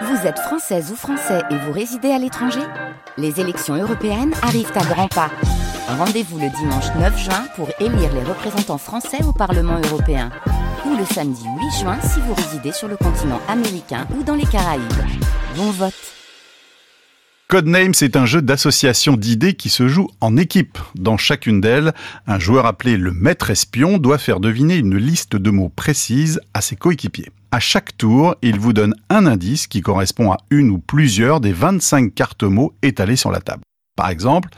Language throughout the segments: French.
Vous êtes française ou français et vous résidez à l'étranger Les élections européennes arrivent à grands pas. Rendez-vous le dimanche 9 juin pour élire les représentants français au Parlement européen. Ou le samedi 8 juin si vous résidez sur le continent américain ou dans les Caraïbes. Bon vote Codenames est un jeu d'association d'idées qui se joue en équipe. Dans chacune d'elles, un joueur appelé le maître espion doit faire deviner une liste de mots précise à ses coéquipiers. À chaque tour, il vous donne un indice qui correspond à une ou plusieurs des 25 cartes mots étalées sur la table. Par exemple,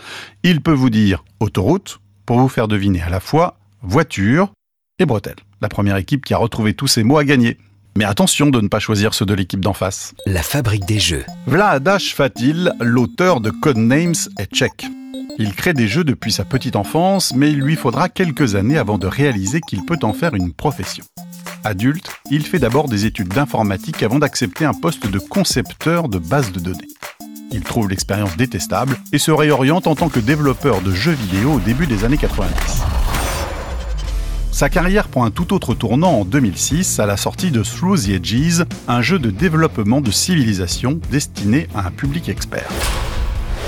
il peut vous dire autoroute pour vous faire deviner à la fois voiture et bretelle. La première équipe qui a retrouvé tous ces mots a gagné. Mais attention de ne pas choisir ceux de l'équipe d'en face. La fabrique des jeux. Vlaadash Fatil, l'auteur de Codenames, est tchèque. Il crée des jeux depuis sa petite enfance, mais il lui faudra quelques années avant de réaliser qu'il peut en faire une profession. Adulte, il fait d'abord des études d'informatique avant d'accepter un poste de concepteur de bases de données. Il trouve l'expérience détestable et se réoriente en tant que développeur de jeux vidéo au début des années 90. Sa carrière prend un tout autre tournant en 2006 à la sortie de Through the Edges, un jeu de développement de civilisation destiné à un public expert.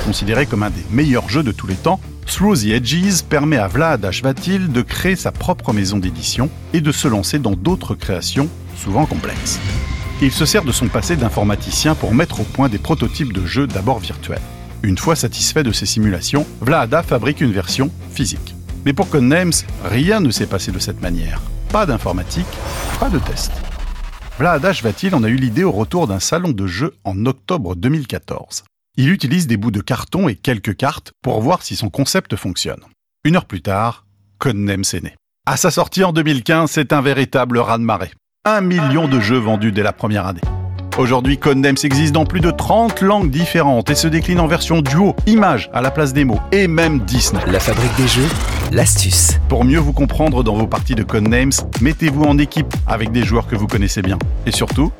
Considéré comme un des meilleurs jeux de tous les temps, Through the Edges permet à Vlad Ashvatil de créer sa propre maison d'édition et de se lancer dans d'autres créations, souvent complexes. Il se sert de son passé d'informaticien pour mettre au point des prototypes de jeux d'abord virtuels. Une fois satisfait de ces simulations, Vlaada fabrique une version physique. Mais pour Codenames, rien ne s'est passé de cette manière. Pas d'informatique, pas de test. Vlad Ashvatil en a eu l'idée au retour d'un salon de jeux en octobre 2014. Il utilise des bouts de carton et quelques cartes pour voir si son concept fonctionne. Une heure plus tard, Codenames est né. À sa sortie en 2015, c'est un véritable raz-de-marée. Un million de jeux vendus dès la première année. Aujourd'hui, Codenames existe dans plus de 30 langues différentes et se décline en version duo, images à la place des mots, et même Disney. La fabrique des jeux, l'astuce. Pour mieux vous comprendre dans vos parties de Codenames, mettez-vous en équipe avec des joueurs que vous connaissez bien. Et surtout,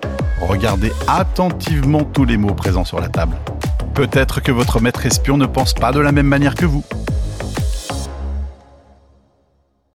regardez attentivement tous les mots présents sur la table. Peut-être que votre maître espion ne pense pas de la même manière que vous.